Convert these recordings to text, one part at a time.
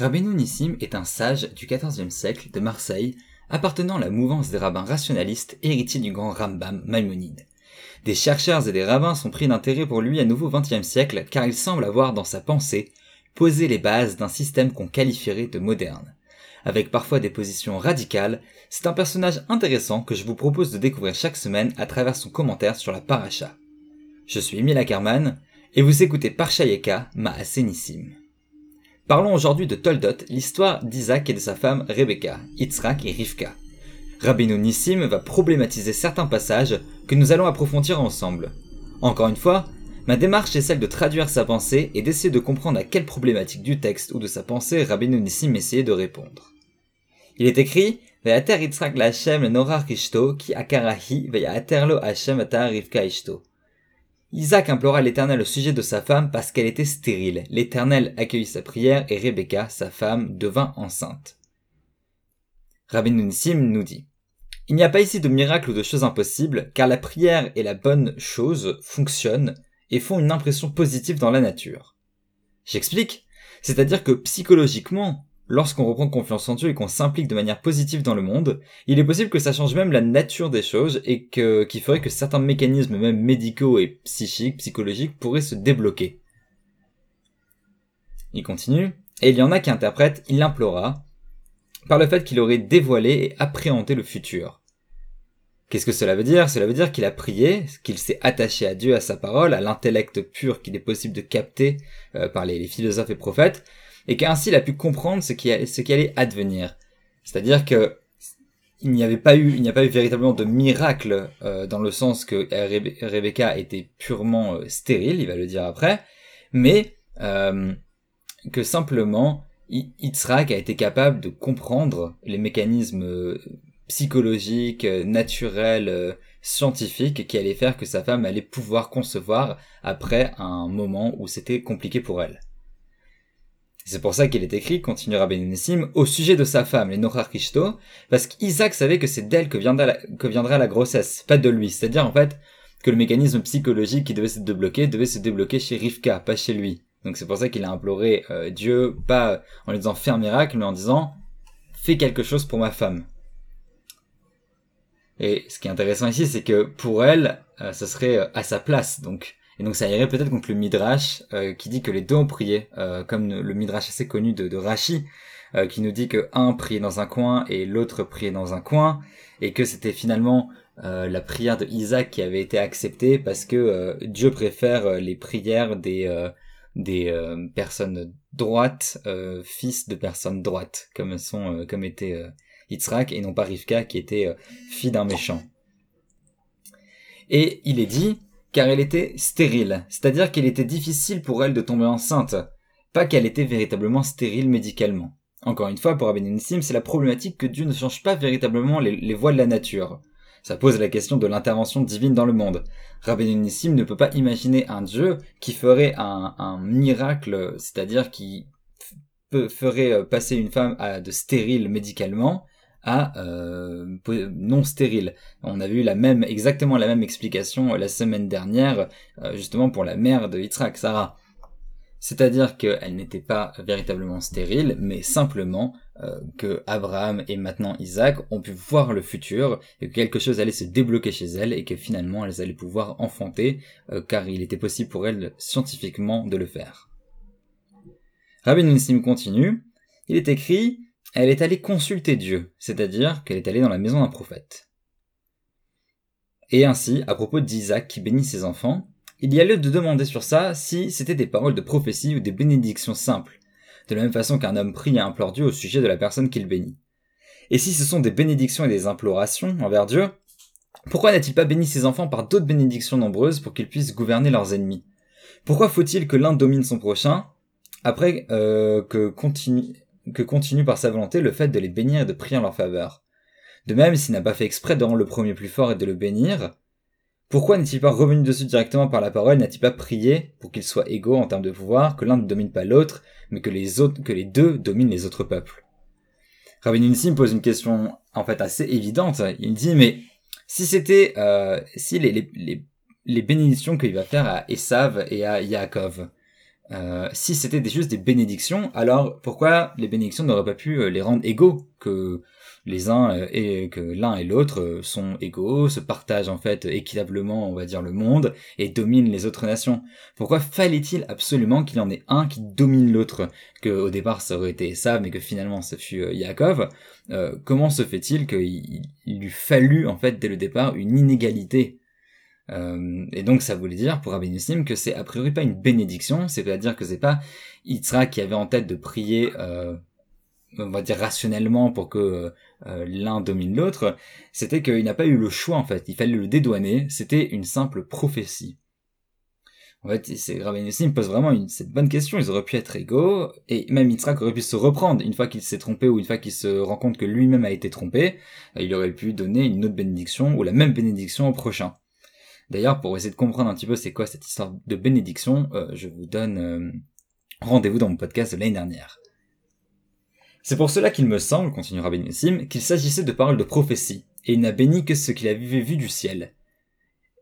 Rabbeinu Nissim est un sage du XIVe siècle de Marseille, appartenant à la mouvance des rabbins rationalistes héritiers du grand Rambam Maïmonide. Des chercheurs et des rabbins sont pris d'intérêt pour lui à nouveau XXe siècle car il semble avoir dans sa pensée posé les bases d'un système qu'on qualifierait de moderne. Avec parfois des positions radicales, c'est un personnage intéressant que je vous propose de découvrir chaque semaine à travers son commentaire sur la paracha. Je suis Emile Ackerman, et vous écoutez Parshayeka Maasenissim. Parlons aujourd'hui de Toldot, l'histoire d'Isaac et de sa femme Rebecca, Yitzhak et Rivka. Rabbeinu Nissim va problématiser certains passages que nous allons approfondir ensemble. Encore une fois, ma démarche est celle de traduire sa pensée et d'essayer de comprendre à quelle problématique du texte ou de sa pensée Rabbeinu Nissim essayait de répondre. Il est écrit Ve'ater Yitzhak la Hashem le Kishto ki akarahi ve'ater Hashem atar Rivka ishto. Isaac implora l'Éternel au sujet de sa femme parce qu'elle était stérile. L'Éternel accueillit sa prière et Rebecca, sa femme, devint enceinte. Rabbi Nissim nous dit Il n'y a pas ici de miracle ou de choses impossibles, car la prière et la bonne chose fonctionnent et font une impression positive dans la nature. J'explique. C'est-à-dire que psychologiquement, lorsqu'on reprend confiance en Dieu et qu'on s'implique de manière positive dans le monde, il est possible que ça change même la nature des choses et que, qui ferait que certains mécanismes même médicaux et psychiques, psychologiques pourraient se débloquer. Il continue, et il y en a qui interprètent il implora par le fait qu'il aurait dévoilé et appréhendé le futur. Qu'est-ce que cela veut dire? Cela veut dire qu'il a prié, qu'il s'est attaché à Dieu, à sa parole, à l'intellect pur qu'il est possible de capter euh, par les philosophes et prophètes, et qu'ainsi il a pu comprendre ce qui, ce allait advenir. C'est-à-dire que il n'y avait pas eu, il n'y a pas eu véritablement de miracle euh, dans le sens que Rebecca était purement euh, stérile, il va le dire après, mais euh, que simplement Yitzhak a été capable de comprendre les mécanismes psychologiques, naturels, scientifiques qui allaient faire que sa femme allait pouvoir concevoir après un moment où c'était compliqué pour elle. C'est pour ça qu'il est écrit, continuera Benissim, au sujet de sa femme, les Nochar Kishto, parce qu'Isaac savait que c'est d'elle que que viendra la grossesse, pas de lui. C'est-à-dire, en fait, que le mécanisme psychologique qui devait se débloquer devait se débloquer chez Rivka, pas chez lui. Donc c'est pour ça qu'il a imploré euh, Dieu, pas en lui disant fais un miracle, mais en disant fais quelque chose pour ma femme. Et ce qui est intéressant ici, c'est que pour elle, euh, ce serait euh, à sa place. Donc et donc ça irait peut-être contre le Midrash euh, qui dit que les deux ont prié, euh, comme le Midrash assez connu de, Rashi, euh, qui nous dit que un priait dans un coin et l'autre priait dans un coin, et que c'était finalement la prière de Isaac qui avait été acceptée parce que Dieu préfère les prières des personnes droites, fils de personnes droites, comme comme était Yitzhak et non pas Rivka qui était fille d'un méchant. Et il est dit car elle était stérile, c'est-à-dire qu'il était difficile pour elle de tomber enceinte, pas qu'elle était véritablement stérile médicalement. Encore une fois, pour Rabbi c'est la problématique que Dieu ne change pas véritablement les, voies de la nature. Ça pose la question de l'intervention divine dans le monde. Rabbi ne peut pas imaginer un Dieu qui ferait un, un miracle, c'est-à-dire qui ferait passer une femme à de stérile médicalement, à euh, non stérile. On avait eu la même, exactement la même explication la semaine dernière, euh, justement pour la mère de Yitzhak, Sarah. C'est-à-dire qu'elle n'était pas véritablement stérile, mais simplement euh, que Abraham et maintenant Isaac ont pu voir le futur et que quelque chose allait se débloquer chez elles et que finalement elles allaient pouvoir enfanter car il était possible pour elles scientifiquement de le faire. Rabbi Nissim continue. Il est écrit elle est allée consulter Dieu, c'est-à-dire qu'elle est allée dans la maison d'un prophète. Et ainsi, à propos d'Isaac qui bénit ses enfants, il y a lieu de demander sur ça si c'était des paroles de prophétie ou des bénédictions simples, de la même façon qu'un homme prie et implore Dieu au sujet de la personne qu'il bénit. Et si ce sont des bénédictions et des implorations envers Dieu, pourquoi n'a-t-il pas béni ses enfants par d'autres bénédictions nombreuses pour qu'ils puissent gouverner leurs ennemis? Pourquoi faut-il que l'un domine son prochain après euh, que continue que continue par sa volonté le fait de les bénir et de prier en leur faveur. De même, s'il n'a pas fait exprès de rendre le premier plus fort et de le bénir, pourquoi n'est-il pas revenu dessus directement par la parole, n'a-t-il pas prié pour qu'ils soient égaux en termes de pouvoir, que l'un ne domine pas l'autre, mais que les les deux dominent les autres peuples? Rabbi Nissim pose une question, en fait, assez évidente. Il dit, mais si c'était, euh, si les, les, les, bénédictions qu'il va faire à Esav et à Yaakov, euh, si c'était juste des bénédictions, alors pourquoi les bénédictions n'auraient pas pu euh, les rendre égaux que les uns euh, et que l'un et l'autre sont égaux, se partagent en fait équitablement, on va dire, le monde et dominent les autres nations? Pourquoi fallait-il absolument qu'il y en ait un qui domine l'autre? Que au départ ça aurait été Esav, mais que finalement ça fut Yaakov. comment se fait-il qu'il il lui fallu en fait dès le départ une inégalité euh, et donc ça voulait dire pour Rabbi que c'est a priori pas une bénédiction, c'est-à-dire que c'est pas Yitzhak qui avait en tête de prier, euh, on va dire rationnellement pour que euh, l'un domine l'autre, c'était qu'il n'a pas eu le choix en fait, il fallait le dédouaner, c'était une simple prophétie. En fait, Rabbi Nissim pose vraiment cette bonne question. Ils auraient pu être égaux, et même Yitzhak aurait pu se reprendre une fois qu'il s'est trompé ou une fois qu'il se rend compte que lui-même a été trompé. Il aurait pu donner une autre bénédiction ou la même bénédiction au prochain. D'ailleurs, pour essayer de comprendre un petit peu c'est quoi cette histoire de bénédiction, euh, je vous donne euh, rendez-vous dans mon podcast de l'année dernière. C'est pour cela qu'il me semble, continuera Rabbi qu'il s'agissait de paroles de prophétie, et il n'a béni que ce qu'il avait vu du ciel.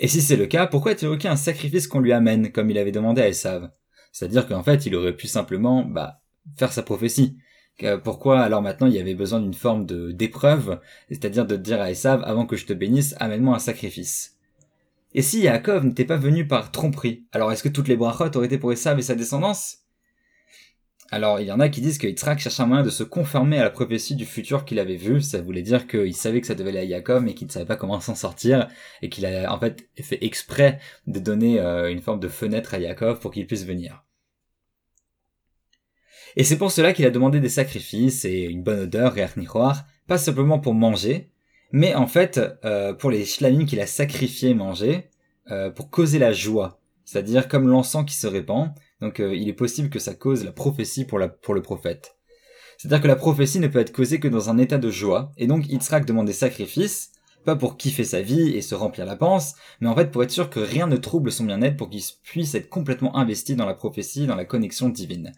Et si c'est le cas, pourquoi a-t-il aucun un sacrifice qu'on lui amène, comme il avait demandé à Esav? C'est-à-dire qu'en fait, il aurait pu simplement, bah, faire sa prophétie. Pourquoi alors maintenant il y avait besoin d'une forme de d'épreuve, c'est-à-dire de dire à Esav, avant que je te bénisse, amène-moi un sacrifice. Et si Yaakov n'était pas venu par tromperie, alors est-ce que toutes les brachot auraient été pour Esav et sa descendance? Alors, il y en a qui disent que Yitzhak cherche un moyen de se conformer à la prophétie du futur qu'il avait vu. Ça voulait dire qu'il savait que ça devait aller à Yaakov, mais qu'il ne savait pas comment s'en sortir, et qu'il a en fait fait exprès de donner euh, une forme de fenêtre à Yaakov pour qu'il puisse venir. Et c'est pour cela qu'il a demandé des sacrifices et une bonne odeur, et pas simplement pour manger, mais en fait, euh, pour les shlamim qu'il a sacrifiés manger, euh, pour causer la joie, c'est-à-dire comme l'encens qui se répand, donc euh, il est possible que ça cause la prophétie pour le prophète. C'est-à-dire que la prophétie ne peut être causée que dans un état de joie, et donc Yitzhak demande des sacrifices, pas pour kiffer sa vie et se remplir la panse, mais en fait pour être sûr que rien ne trouble son bien-être pour qu'il puisse être complètement investi dans la prophétie, dans la connexion divine.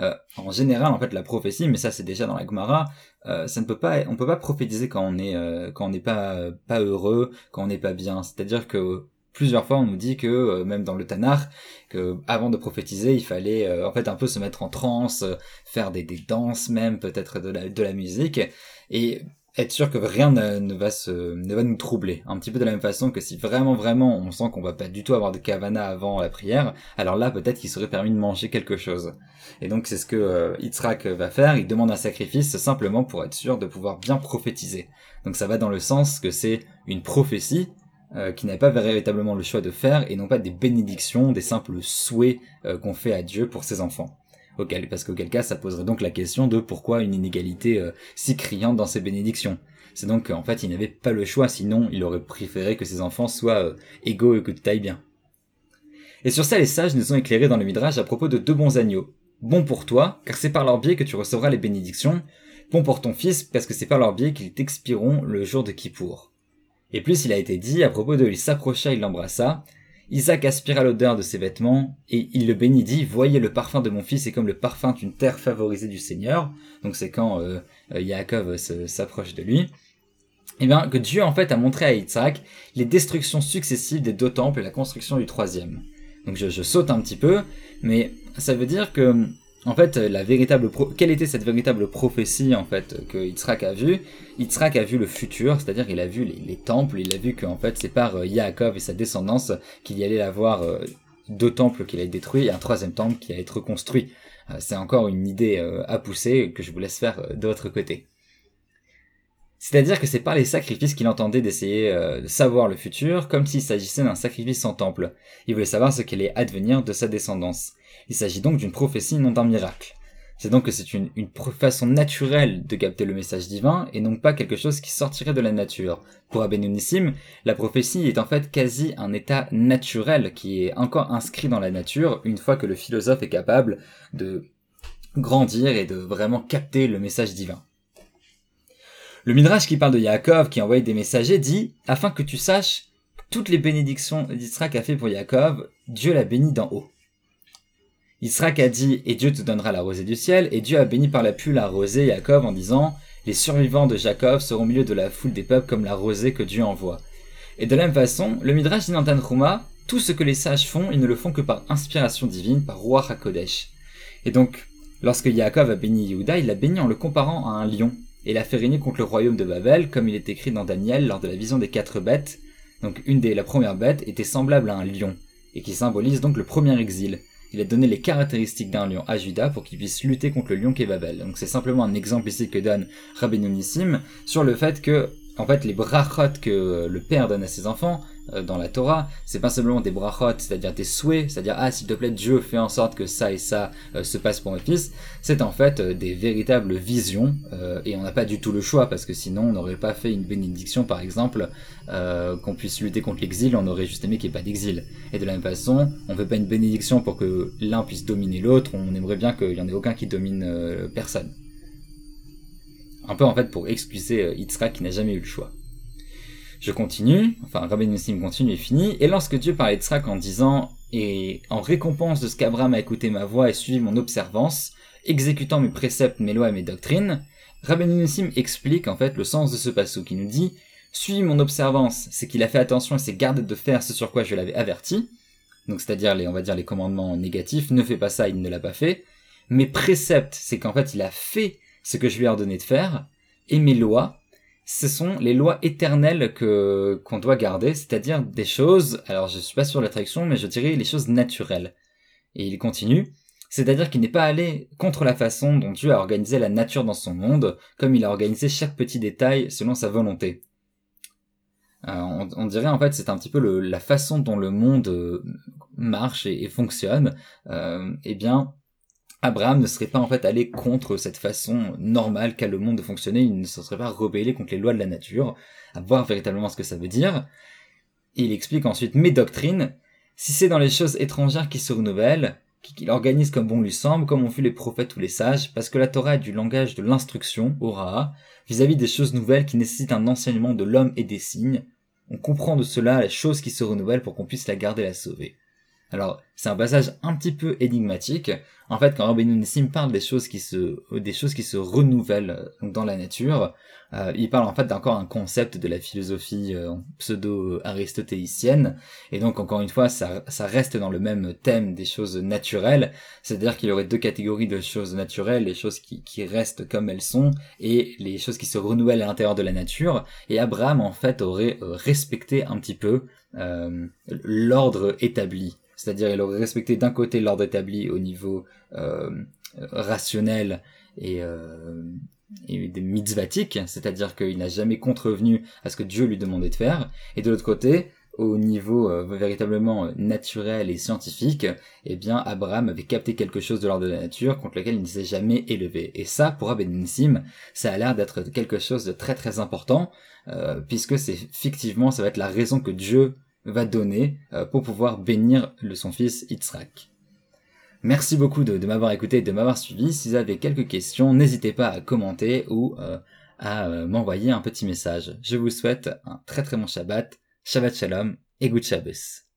Euh, en général, en fait, la prophétie, mais ça c'est déjà dans la Gemara, euh, ça ne peut pas, on peut pas prophétiser quand on est, euh, quand on n'est pas, pas heureux, quand on n'est pas bien. C'est-à-dire que plusieurs fois on nous dit que même dans le Tanar, que avant de prophétiser, il fallait en fait un peu se mettre en transe, faire des, des danses même, peut-être de la, de la musique. Et être sûr que rien ne, va ne va nous troubler. Un petit peu de la même façon que si vraiment vraiment on sent qu'on va pas du tout avoir de kavana avant la prière, alors là peut-être qu'il serait permis de manger quelque chose. Et donc c'est ce que euh, va faire, il demande un sacrifice simplement pour être sûr de pouvoir bien prophétiser. Donc ça va dans le sens que c'est une prophétie euh, qui n'a pas véritablement le choix de faire et non pas des bénédictions, des simples souhaits euh, qu'on fait à Dieu pour ses enfants parce qu'auquel cas ça poserait donc la question de pourquoi une inégalité euh, si criante dans ses bénédictions. C'est donc qu'en fait il n'avait pas le choix, sinon il aurait préféré que ses enfants soient euh, égaux et que tout aille bien. Et sur ça les sages nous ont éclairés dans le Midrash à propos de deux bons agneaux. Bon pour toi, car c'est par leur biais que tu recevras les bénédictions, bon pour ton fils, parce que c'est par leur biais qu'ils t'expireront le jour de Kippour. Et plus il a été dit, à propos de il s'approcha, il l'embrassa, Isaac aspira l'odeur de ses vêtements, et il le bénit, dit, voyez le parfum de mon fils est comme le parfum d'une terre favorisée du Seigneur. Donc c'est quand euh, euh Yaakov s'approche de lui. Eh bien, que Dieu en fait a montré à Isaac les destructions successives des deux temples et la construction du troisième. Donc je saute un petit peu, mais ça veut dire que en fait, la véritable quelle était cette véritable prophétie en fait que Yitzhak a vu Yitzhak a vu le futur, c'est-à-dire il a vu les, temples, il a vu qu'en fait c'est par euh, Yaakov et sa descendance qu'il y allait avoir euh, deux temples qu'il allait détruire et un troisième temple qui allait être reconstruit. Euh, c'est encore une idée à pousser que je vous laisse faire de votre côté. C'est-à-dire que c'est par les sacrifices qu'il entendait d'essayer de savoir le futur, comme s'il s'agissait d'un sacrifice sans temple. Il voulait savoir ce qu'allait advenir de sa descendance. Il s'agit donc d'une prophétie, non d'un miracle. C'est donc que c'est une, façon naturelle de capter le message divin et non pas quelque chose qui sortirait de la nature. Pour Abenunissim, la prophétie est en fait quasi un état naturel qui est encore inscrit dans la nature une fois que le philosophe est capable de grandir et de vraiment capter le message divin. Le Midrash qui parle de Yaakov qui envoie des messagers dit Afin que tu saches toutes les bénédictions d'Israël a fait pour Yaakov, Dieu l'a béni d'en haut. Israël a dit, et Dieu te donnera la rosée du ciel, et Dieu a béni par la pluie la rosée Jacob en disant, les survivants de Jacob seront au milieu de la foule des peuples comme la rosée que Dieu envoie. Et de la même façon, le Midrash dit dans tout ce que les sages font, ils ne le font que par inspiration divine, par roi HaKodesh. Et donc, lorsque Yaakov a béni Yehuda, il l'a béni en le comparant à un lion, et l'a fait régner contre le royaume de Babel, comme il est écrit dans Daniel lors de la vision des quatre bêtes. Donc une des, la première bête était semblable à un lion, et qui symbolise donc le premier exil. Il a donné les caractéristiques d'un lion à Judas pour qu'il puisse lutter contre le lion qu'est Babel. Donc c'est simplement un exemple ici que donne Rabbi Nissim sur le fait que en fait, les brachot que le père donne à ses enfants euh, dans la Torah, c'est pas simplement des brachot, c'est-à-dire des souhaits, c'est-à-dire ah s'il te plaît Dieu fais en sorte que ça et ça euh, se passe pour mes fils. C'est en fait euh, des véritables visions et on n'a pas du tout le choix parce que sinon on n'aurait pas fait une bénédiction par exemple qu'on puisse lutter contre l'exil, on aurait juste aimé qu'il n'y ait pas d'exil. Et de la même façon, on veut pas une bénédiction pour que l'un puisse dominer l'autre, on aimerait bien qu'il y en ait aucun qui domine personne. Un peu en fait pour excuser euh, Yitzhak qui n'a jamais eu le choix. Je continue, enfin Rabbi Nissim continue et finit, et lorsque Dieu parle à Yitzhak en disant et en récompense de ce qu'Abraham a écouté ma voix et suivi mon observance, exécutant mes préceptes, mes lois et mes doctrines, Rabbi Nissim explique en fait le sens de ce passage qui nous dit suivi mon observance, c'est qu'il a fait attention et s'est gardé de faire ce sur quoi je l'avais averti, donc c'est-à-dire les, on va dire les commandements négatifs, ne fais pas ça, il ne l'a pas fait. Mes préceptes, c'est qu'en fait il a fait ce que je lui ai ordonné de faire, et mes lois, ce sont les lois éternelles que qu'on doit garder, c'est-à-dire des choses, alors je suis pas sûr de la traduction, mais je dirais les choses naturelles. Et il continue, c'est-à-dire qu'il n'est pas allé contre la façon dont Dieu a organisé la nature dans son monde, comme il a organisé chaque petit détail selon sa volonté. Euh, on, dirait en fait c'est un petit peu la façon dont le monde euh, marche et, fonctionne. Euh, eh bien, Abraham ne serait pas en fait allé contre cette façon normale qu'a le monde de fonctionner, il ne se serait pas rebellé contre les lois de la nature, à voir véritablement ce que ça veut dire. Il explique ensuite mes doctrines, si c'est dans les choses étrangères qui se renouvellent, qu'il organise comme bon lui semble, comme ont fait les prophètes ou les sages, parce que la Torah est du langage de l'instruction, aura, vis-à-vis des choses nouvelles qui nécessitent un enseignement de l'homme et des signes. On comprend de cela les choses qui se renouvellent pour qu'on puisse la garder et la sauver. Alors, c'est un passage un petit peu énigmatique. En fait, quand Rabbi Nissim parle des choses qui se, des choses qui se renouvellent euh, dans la nature, euh, il parle en fait d'encore un concept de la philosophie euh, pseudo-aristotélicienne. Et donc, encore une fois, ça, ça reste dans le même thème des choses naturelles. C'est-à-dire qu'il y aurait deux catégories de choses naturelles, les choses qui, qui restent comme elles sont, et les choses qui se renouvellent à l'intérieur de la nature. Et Abraham, en fait, aurait respecté un petit peu l'ordre établi. C'est-à-dire il aurait respecté d'un côté l'ordre établi au niveau euh, rationnel et, euh, et c'est-à-dire qu'il n'a jamais contrevenu à ce que Dieu lui demandait de faire, et de l'autre côté, au niveau euh, véritablement naturel et scientifique, eh bien Abraham avait capté quelque chose de l'ordre de la nature contre lequel il ne s'est jamais élevé. Et ça, pour Nissim, ça a l'air d'être quelque chose de très très important, puisque c'est effectivement, ça va être la raison que Dieu va donner euh, pour pouvoir bénir son fils Yitzhak. Merci beaucoup de, m'avoir écouté et de m'avoir suivi. Si vous avez quelques questions, n'hésitez pas à commenter ou euh, à euh, m'envoyer un petit message. Je vous souhaite un très très bon Shabbat, Shabbat Shalom et Good Shabbos.